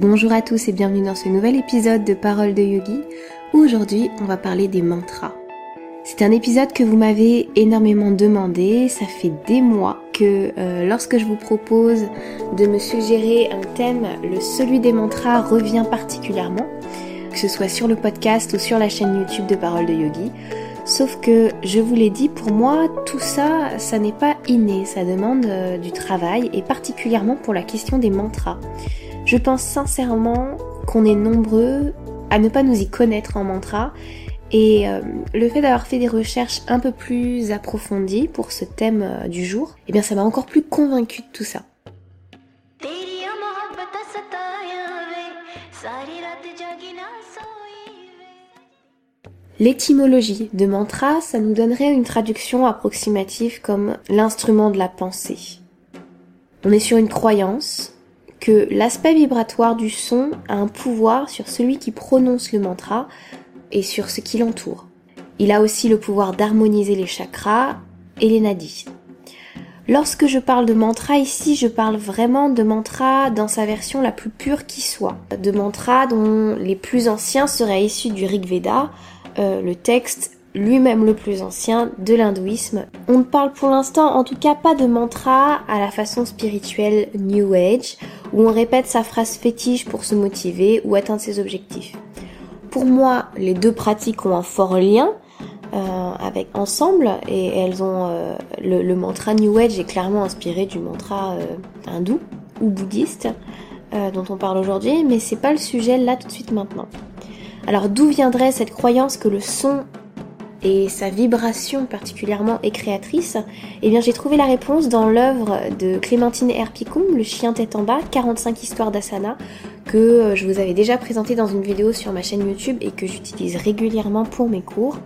Bonjour à tous et bienvenue dans ce nouvel épisode de Paroles de Yogi aujourd'hui on va parler des mantras. C'est un épisode que vous m'avez énormément demandé, ça fait des mois que euh, lorsque je vous propose de me suggérer un thème, le celui des mantras revient particulièrement, que ce soit sur le podcast ou sur la chaîne YouTube de Paroles de Yogi. Sauf que je vous l'ai dit, pour moi, tout ça, ça n'est pas inné, ça demande euh, du travail et particulièrement pour la question des mantras. Je pense sincèrement qu'on est nombreux à ne pas nous y connaître en mantra et euh, le fait d'avoir fait des recherches un peu plus approfondies pour ce thème euh, du jour, eh bien ça m'a encore plus convaincu de tout ça. L'étymologie de mantra, ça nous donnerait une traduction approximative comme l'instrument de la pensée. On est sur une croyance, que l'aspect vibratoire du son a un pouvoir sur celui qui prononce le mantra et sur ce qui l'entoure. Il a aussi le pouvoir d'harmoniser les chakras et les nadis. Lorsque je parle de mantra ici, je parle vraiment de mantra dans sa version la plus pure qui soit. De mantra dont les plus anciens seraient issus du Rig Veda, euh, le texte lui-même le plus ancien de l'hindouisme. On ne parle pour l'instant en tout cas pas de mantra à la façon spirituelle New Age, où on répète sa phrase fétiche pour se motiver ou atteindre ses objectifs. Pour moi, les deux pratiques ont un fort lien euh, avec ensemble et elles ont euh, le, mantra New Age est clairement inspiré du mantra euh, hindou ou bouddhiste dont on parle aujourd'hui, mais c'est pas le sujet là tout de suite maintenant. Alors d'où viendrait cette croyance que le son et sa vibration particulièrement est créatrice, eh bien j'ai trouvé la réponse dans l'œuvre de Clémentine Herpicum, Le chien tête en bas, 45 histoires d'asana, que euh, je vous avais déjà présenté dans une vidéo sur ma chaîne YouTube et que j'utilise régulièrement pour mes cours.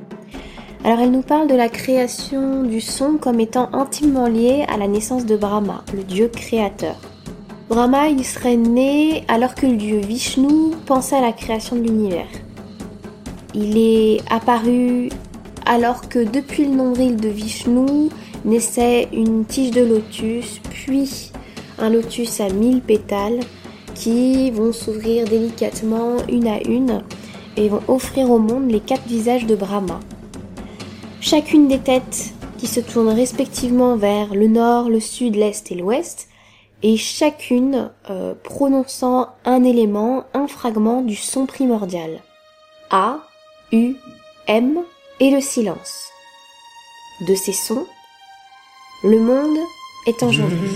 Alors elle nous parle de la création du son comme étant intimement lié à la naissance de Brahma, le dieu créateur. Brahma, il serait né alors que le dieu Vishnu pensait à la création de l'univers. Il est apparu alors que depuis le nombril de Vishnu naissait une tige de lotus, puis un lotus à mille pétales qui vont s'ouvrir délicatement une à une et vont offrir au monde les quatre visages de Brahma. Chacune des têtes qui se tournent respectivement vers le nord, le sud, l'est et l'ouest, et chacune euh, prononçant un élément, un fragment du son primordial. A, U, M, et le silence. De ces sons, le monde est enjolivé.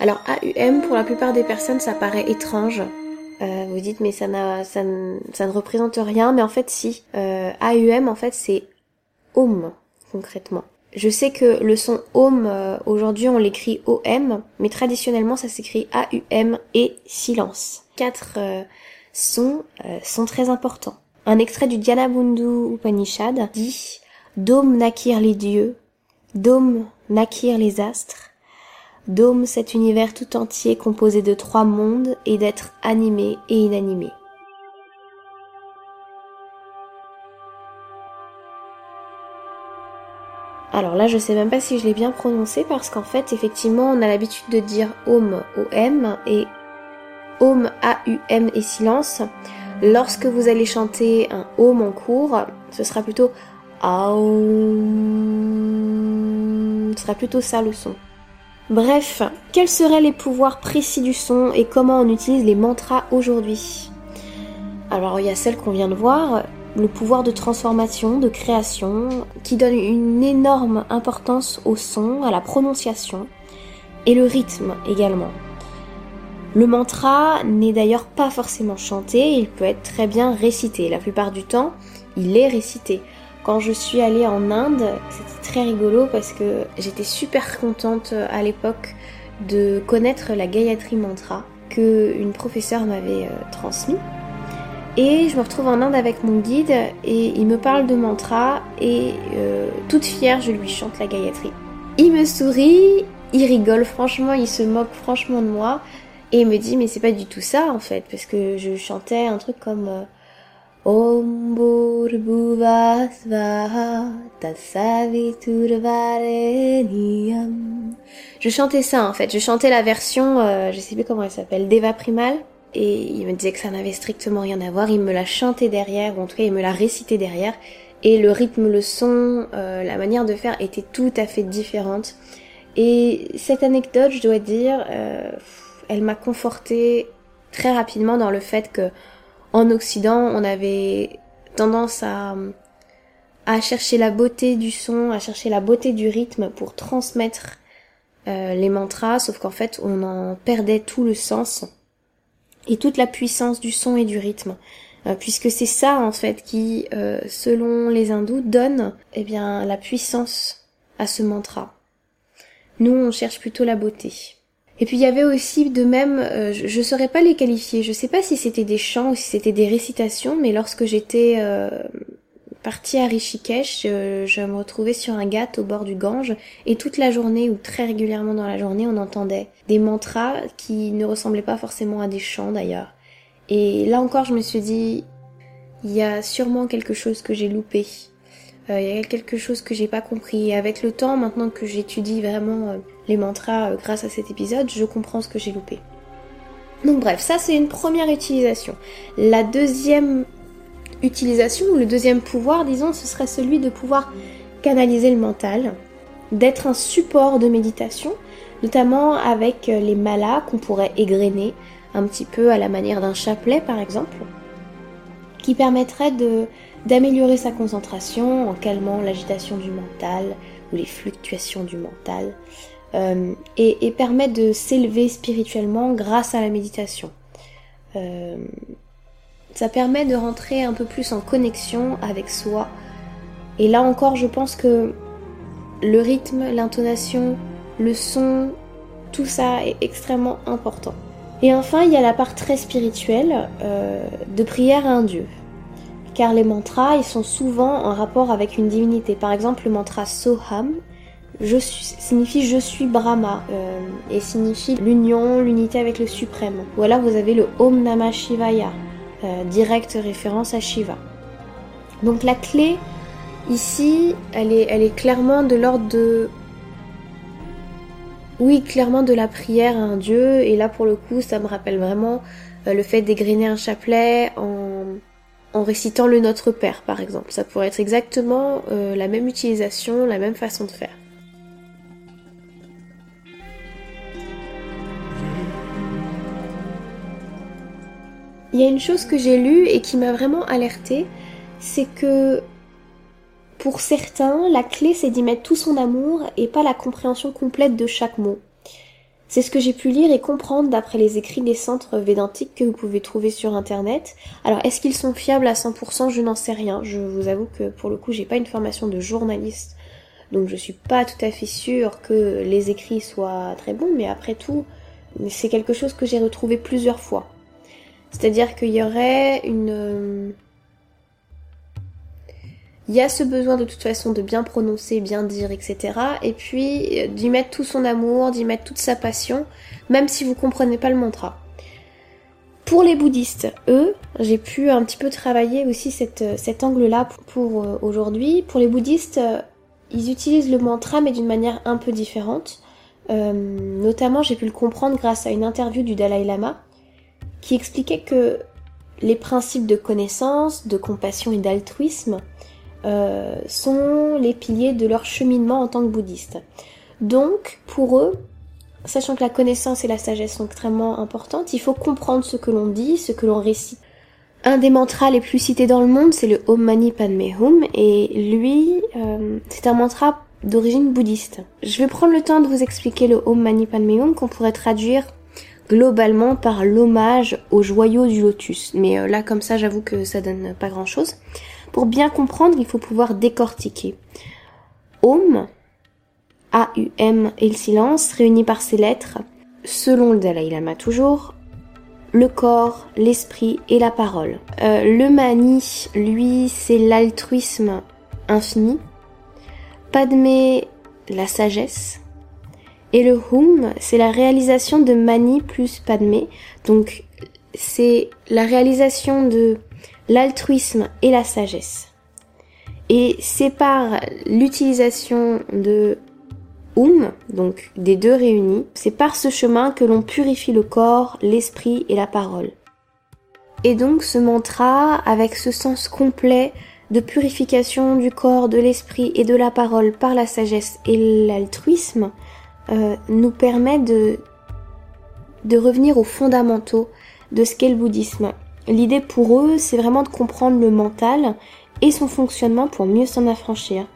Alors AUM, pour la plupart des personnes, ça paraît étrange. Euh, vous dites mais ça, ça, ça, ne représente rien, mais en fait si. Euh, AUM, en fait, c'est Om, concrètement. Je sais que le son OM, euh, aujourd'hui on l'écrit OM, mais traditionnellement ça s'écrit AUM et silence. Quatre euh, sons euh, sont très importants. Un extrait du Dhyana Upanishad dit Dôme naquirent les dieux, Dôme naquirent les astres, Dôme cet univers tout entier composé de trois mondes et d'êtres animés et inanimés. Alors là, je sais même pas si je l'ai bien prononcé parce qu'en fait, effectivement, on a l'habitude de dire Om O-M et Om A-U-M et silence. Lorsque vous allez chanter un Om en cours, ce sera plutôt Aum. Ce sera plutôt ça le son. Bref, quels seraient les pouvoirs précis du son et comment on utilise les mantras aujourd'hui? Alors il y a celle qu'on vient de voir, le pouvoir de transformation, de création, qui donne une énorme importance au son, à la prononciation et le rythme également. Le mantra n'est d'ailleurs pas forcément chanté, il peut être très bien récité. La plupart du temps, il est récité. Quand je suis allée en Inde, c'était très rigolo parce que j'étais super contente à l'époque de connaître la Gayatri Mantra que une professeure m'avait euh, transmis. Et je me retrouve en Inde avec mon guide et il me parle de mantra et euh, toute fière je lui chante la Gayatri. Il me sourit, il rigole franchement, il se moque franchement de moi et il me dit mais c'est pas du tout ça en fait parce que je chantais un truc comme euh, Je chantais ça en fait, je chantais la version, euh, je sais plus comment elle s'appelle, Deva Primal. Et il me disait que ça n'avait strictement rien à voir, il me l'a chanté derrière, ou en tout cas il me l'a récité derrière. Et le rythme, le son, euh, la manière de faire était tout à fait différente. Et cette anecdote, je dois dire, euh, elle m'a confortée très rapidement dans le fait que en Occident, on avait tendance à, à chercher la beauté du son, à chercher la beauté du rythme pour transmettre euh, les mantras, sauf qu'en fait, on en perdait tout le sens et toute la puissance du son et du rythme. Euh, puisque c'est ça en fait qui, euh, selon les hindous, donne eh bien la puissance à ce mantra. Nous, on cherche plutôt la beauté. Et puis il y avait aussi de même, euh, je ne saurais pas les qualifier, je sais pas si c'était des chants ou si c'était des récitations, mais lorsque j'étais partie à Rishikesh, je, me retrouvais sur un ghat au bord du Gange, et toute la journée, ou très régulièrement dans la journée, on entendait des mantras qui ne ressemblaient pas forcément à des chants d'ailleurs. Et là encore, je me suis dit, il y a sûrement quelque chose que j'ai loupé. Euh, il y a quelque chose que j'ai pas compris. Et avec le temps, maintenant que j'étudie vraiment les mantras euh, grâce à cet épisode, je comprends ce que j'ai loupé. Donc bref, ça c'est une première utilisation. La deuxième utilisation, ou le deuxième pouvoir, disons, ce serait celui de pouvoir canaliser le mental, d'être un support de méditation, notamment avec euh, les malas qu'on pourrait égrener un petit peu à la manière d'un chapelet par exemple, qui permettrait d'améliorer sa concentration en calmant l'agitation du mental ou les fluctuations du mental, euh, et, permet de s'élever spirituellement grâce à la méditation. Euh, ça permet de rentrer un peu plus en connexion avec soi. Et là encore, je pense que le rythme, l'intonation, le son, tout ça est extrêmement important. Et enfin, il y a la part très spirituelle euh, de prière à un dieu. Car les mantras, ils sont souvent en rapport avec une divinité. Par exemple, le mantra Soham, je suis, signifie je suis Brahma euh, et signifie l'union, l'unité avec le suprême. Ou alors vous avez le Om Namah Shivaya, euh, directe référence à Shiva. Donc la clé ici, elle est, clairement de l'ordre de... Oui, clairement de la prière à un dieu. Et là pour le coup, ça me rappelle vraiment euh, le fait d'égriner un chapelet en, en récitant le Notre Père par exemple. Ça pourrait être exactement la même utilisation, la même façon de faire. Il y a une chose que j'ai lue et qui m'a vraiment alertée, c'est que pour certains, la clé c'est d'y mettre tout son amour et pas la compréhension complète de chaque mot. C'est ce que j'ai pu lire et comprendre d'après les écrits des centres védantiques que vous pouvez trouver sur internet. Alors est-ce qu'ils sont fiables à 100% Je n'en sais rien. Je vous avoue que pour le coup j'ai pas une formation de journaliste. Donc je suis pas tout à fait sûre que les écrits soient très bons, mais après tout, c'est quelque chose que j'ai retrouvé plusieurs fois. C'est-à-dire qu'il y aurait une... Euh, il y a ce besoin de toute façon de bien prononcer, bien dire, etc. Et puis euh, d'y mettre tout son amour, d'y mettre toute sa passion, même si vous comprenez pas le mantra. Pour les bouddhistes, eux, j'ai pu un petit peu travailler aussi euh, cet angle-là pour, aujourd'hui. Pour les bouddhistes, ils utilisent le mantra mais d'une manière un peu différente. notamment, j'ai pu le comprendre grâce à une interview du Dalai Lama qui expliquait que les principes de connaissance, de compassion et d'altruisme euh, sont les piliers de leur cheminement en tant que bouddhiste. Donc, pour eux, sachant que la connaissance et la sagesse sont extrêmement importantes, il faut comprendre ce que l'on dit, ce que l'on récite. Un des mantras les plus cités dans le monde, c'est le Om Mani Padme Hum, et lui, euh, c'est un mantra d'origine bouddhiste. Je vais prendre le temps de vous expliquer le Om Mani Padme Hum qu'on pourrait traduire globalement par l'hommage au joyau du lotus. Mais euh, là, comme ça, j'avoue que ça donne pas grand chose. Pour bien comprendre, il faut pouvoir décortiquer. Om, A-U-M et le silence, réunis par ces lettres, selon le Dalai Lama toujours, le corps, l'esprit et la parole. Euh, le mani, lui, c'est l'altruisme infini. Padmé, la sagesse. Et le hum, c'est la réalisation de Mani plus Padmé. Donc, c'est la réalisation de l'altruisme et la sagesse. Et c'est par l'utilisation de Oum, donc des deux réunis, c'est par ce chemin que l'on purifie le corps, l'esprit et la parole. Et donc ce mantra, avec ce sens complet de purification du corps, de l'esprit et de la parole par la sagesse et l'altruisme, euh, nous permet de, de revenir aux fondamentaux de ce qu'est le bouddhisme. L'idée pour eux, c'est vraiment de comprendre le mental et son fonctionnement pour mieux s'en affranchir.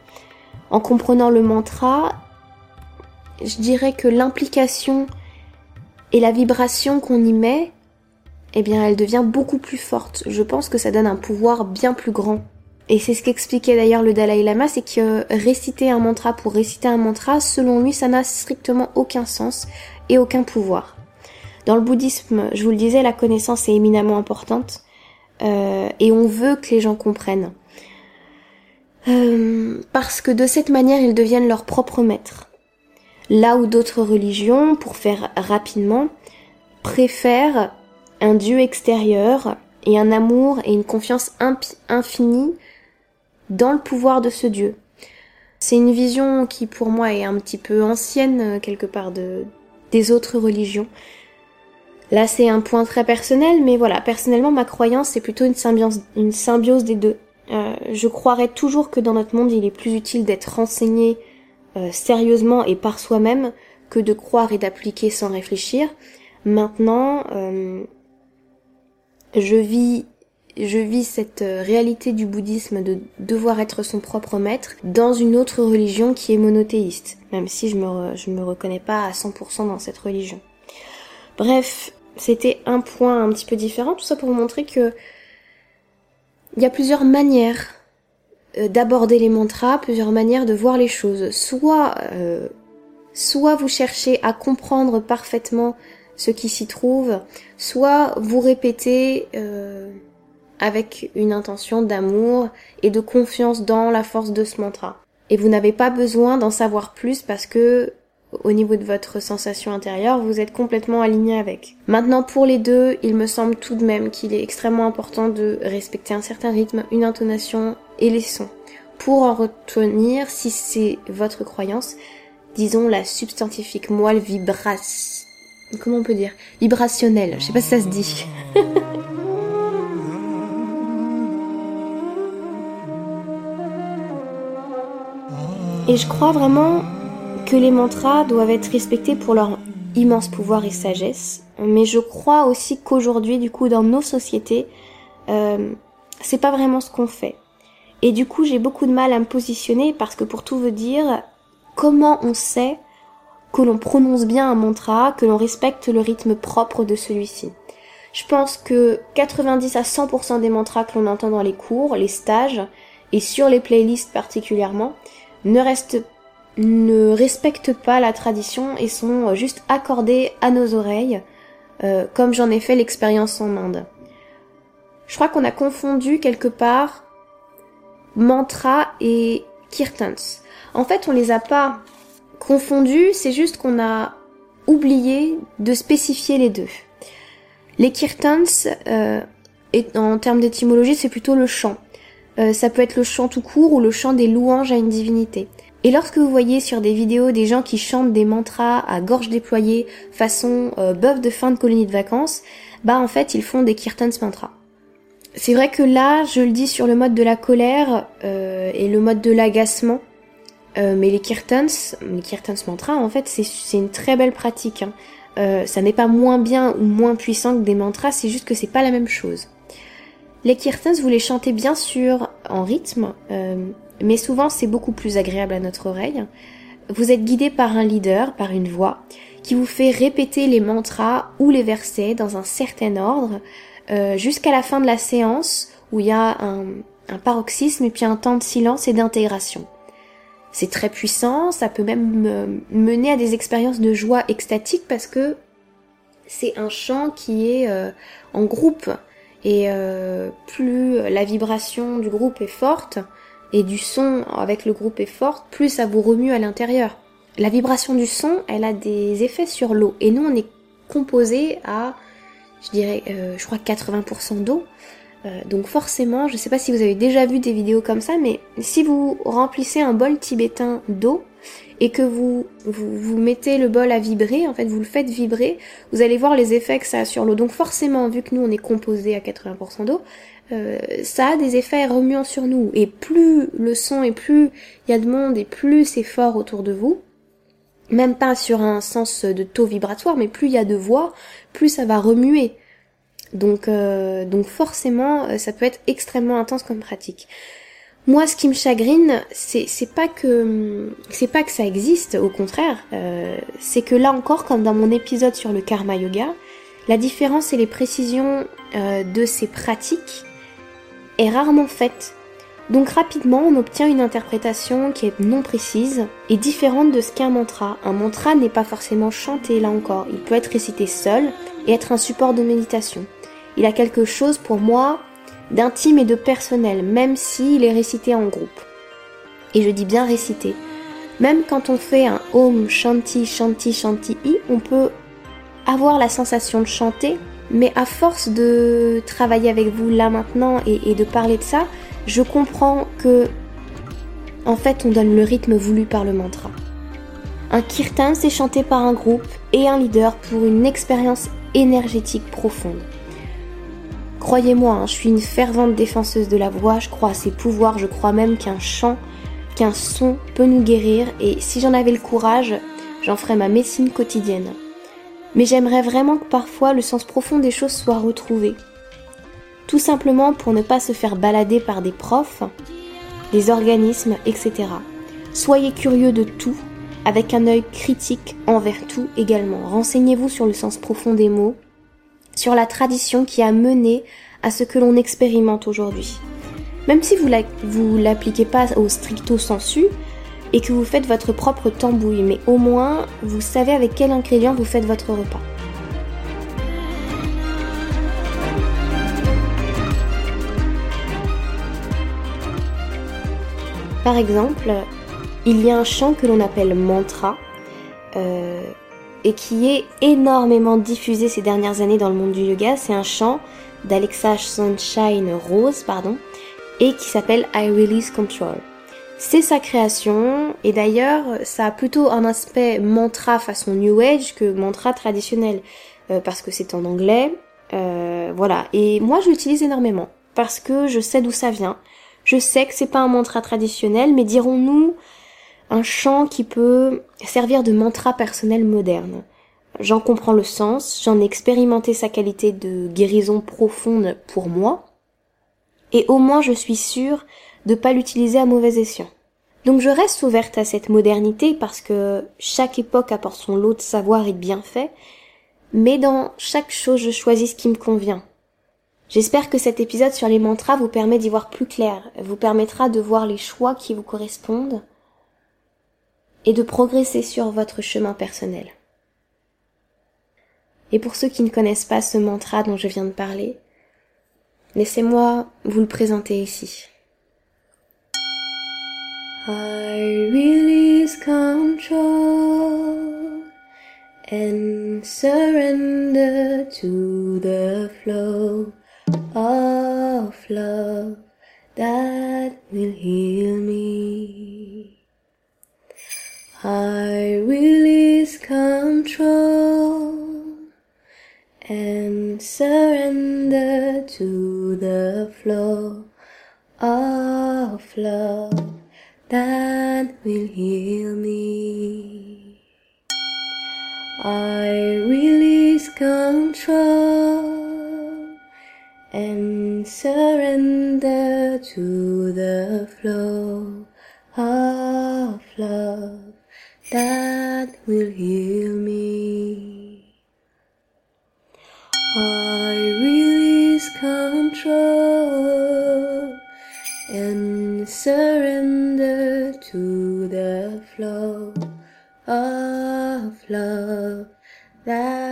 En comprenant le mantra, je dirais que l'implication et la vibration qu'on y met, eh bien, elle devient beaucoup plus forte. Je pense que ça donne un pouvoir bien plus grand. Et c'est ce qu'expliquait d'ailleurs le Dalai Lama, c'est que réciter un mantra pour réciter un mantra, selon lui, ça n'a strictement aucun sens et aucun pouvoir. Dans le bouddhisme, je vous le disais, la connaissance est éminemment importante euh, et on veut que les gens comprennent. Euh, parce que de cette manière, ils deviennent leurs propres maîtres. Là où d'autres religions, pour faire rapidement, préfèrent un Dieu extérieur et un amour et une confiance infinie dans le pouvoir de ce Dieu. C'est une vision qui pour moi est un petit peu ancienne euh, quelque part de, des autres religions. Là c'est un point très personnel, mais voilà, personnellement ma croyance c'est plutôt une symbiose, des deux. Euh, je croirais toujours que dans notre monde il est plus utile d'être renseigné euh, sérieusement et par soi-même que de croire et d'appliquer sans réfléchir. Maintenant, je vis je vis cette euh, réalité du bouddhisme de devoir être son propre maître dans une autre religion qui est monothéiste, même si je me, me reconnais pas à 100% dans cette religion. Bref, c'était un point un petit peu différent, tout ça pour vous montrer que il y a plusieurs manières euh, d'aborder les mantras, plusieurs manières de voir les choses. Soit, euh, soit vous cherchez à comprendre parfaitement ce qui s'y trouve, soit vous répétez avec une intention d'amour et de confiance dans la force de ce mantra. Et vous n'avez pas besoin d'en savoir plus parce que au niveau de votre sensation intérieure, vous êtes complètement aligné avec. Maintenant, pour les deux, il me semble tout de même qu'il est extrêmement important de respecter un certain rythme, une intonation et les sons. Pour en retenir, si c'est votre croyance, disons la substantifique moelle vibras comment on peut dire? Vibrationnelle. Je sais pas si ça se dit. Et je crois vraiment que les mantras doivent être respectés pour leur immense pouvoir et sagesse. Mais je crois aussi qu'aujourd'hui, du coup, dans nos sociétés, euh, c'est pas vraiment ce qu'on fait. Et du coup, j'ai beaucoup de mal à me positionner parce que pour tout veut dire, comment on sait que l'on prononce bien un mantra, que l'on respecte le rythme propre de celui-ci? Je pense que 90 à 100% des mantras que l'on entend dans les cours, les stages et sur les playlists particulièrement ne restent ne respectent pas la tradition et sont juste accordés à nos oreilles, euh, comme j'en ai fait l'expérience en Inde. Je crois qu'on a confondu quelque part mantra et kirtans. En fait, on les a pas confondus, c'est juste qu'on a oublié de spécifier les deux. Les kirtans, euh, en termes d'étymologie, c'est plutôt le chant. Euh, ça peut être le chant tout court ou le chant des louanges à une divinité. Et lorsque vous voyez sur des vidéos des gens qui chantent des mantras à gorge déployée façon euh, bœuf de fin de colonie de vacances, bah en fait ils font des kirtans mantras. C'est vrai que là, je le dis sur le mode de la colère euh, et le mode de l'agacement, euh, mais les kirtans, les kirtans mantras, en fait, c'est une très belle pratique. Hein. Euh, ça n'est pas moins bien ou moins puissant que des mantras, c'est juste que c'est pas la même chose. Les kirtans, vous les chantez bien sûr en rythme, euh, mais souvent c'est beaucoup plus agréable à notre oreille. Vous êtes guidé par un leader, par une voix, qui vous fait répéter les mantras ou les versets dans un certain ordre, euh, jusqu'à la fin de la séance, où il y a un, paroxysme et puis un temps de silence et d'intégration. C'est très puissant, ça peut même mener à des expériences de joie extatique parce que c'est un chant qui est euh, en groupe et euh, plus la vibration du groupe est forte, et du son avec le groupe est forte, plus ça vous remue à l'intérieur. La vibration du son, elle a des effets sur l'eau. Et nous, on est composé à, je dirais, euh, je crois 80% d'eau. Euh, donc forcément, je ne sais pas si vous avez déjà vu des vidéos comme ça, mais si vous remplissez un bol tibétain d'eau et que vous, vous, mettez le bol à vibrer, en fait vous le faites vibrer, vous allez voir les effets que ça a sur l'eau. Donc forcément, vu que nous on est composé à 80% d'eau, euh, ça a des effets remuants sur nous. Et plus le son et plus il y a de monde et plus c'est fort autour de vous, même pas sur un sens de taux vibratoire, mais plus il y a de voix, plus ça va remuer. Donc, euh, donc forcément, euh, ça peut être extrêmement intense comme pratique. Moi, ce qui me chagrine, c'est pas que c'est pas que ça existe, au contraire, euh, c'est que là encore, comme dans mon épisode sur le karma yoga, la différence et les précisions de ces pratiques est rarement faite. Donc rapidement, on obtient une interprétation qui est non précise et différente de ce qu'est un mantra. Un mantra n'est pas forcément chanté là encore, il peut être récité seul et être un support de méditation. Il a quelque chose pour moi d'intime et de personnel, même s'il est récité en groupe. Et je dis bien récité. Même quand on fait un Om Shanti Shanti Shanti I, on peut avoir la sensation de chanter, mais à force de travailler avec vous là maintenant et, et de parler de ça, je comprends que en fait on donne le rythme voulu par le mantra. Un kirtan c'est chanté par un groupe et un leader pour une expérience énergétique profonde. Croyez-moi, hein, je suis une fervente défenseuse de la voix, je crois à ses pouvoirs, je crois même qu'un chant, qu'un son peut nous guérir et si j'en avais le courage, j'en ferais ma médecine quotidienne. Mais j'aimerais vraiment que parfois le sens profond des choses soit retrouvé. Tout simplement pour ne pas se faire balader par des profs, des organismes, etc. Soyez curieux de tout, avec un œil critique envers tout également. Renseignez-vous sur le sens profond des mots, sur la tradition qui a mené à ce que l'on expérimente aujourd'hui. Même si vous ne l'appliquez pas au stricto sensu et que vous faites votre propre tambouille, mais au moins vous savez avec quel ingrédient vous faites votre repas. Par exemple, il y a un chant que l'on appelle mantra, euh, et qui est énormément diffusé ces dernières années dans le monde du yoga. C'est un chant d'Alexa Sunshine Rose, pardon, et qui s'appelle I Release Control. C'est sa création, et d'ailleurs, ça a plutôt un aspect mantra façon New Age que mantra traditionnel, euh, parce que c'est en anglais, euh, voilà. Et moi, je l'utilise énormément, parce que je sais d'où ça vient. Je sais que c'est pas un mantra traditionnel, mais dirons-nous, un chant qui peut servir de mantra personnel moderne. J'en comprends le sens, j'en ai expérimenté sa qualité de guérison profonde pour moi, et au moins je suis sûre de pas l'utiliser à mauvais escient. Donc je reste ouverte à cette modernité parce que chaque époque apporte son lot de savoir et de bienfaits, mais dans chaque chose je choisis ce qui me convient. J'espère que cet épisode sur les mantras vous permet d'y voir plus clair, vous permettra de voir les choix qui vous correspondent, et de progresser sur votre chemin personnel. Et pour ceux qui ne connaissent pas ce mantra dont je viens de parler, laissez-moi vous le présenter ici. I release control and surrender to the flow of love that will heal me. I release control and surrender to the flow of love that will heal me. I release control and surrender to the flow that will heal me. I release control and surrender to the flow of love that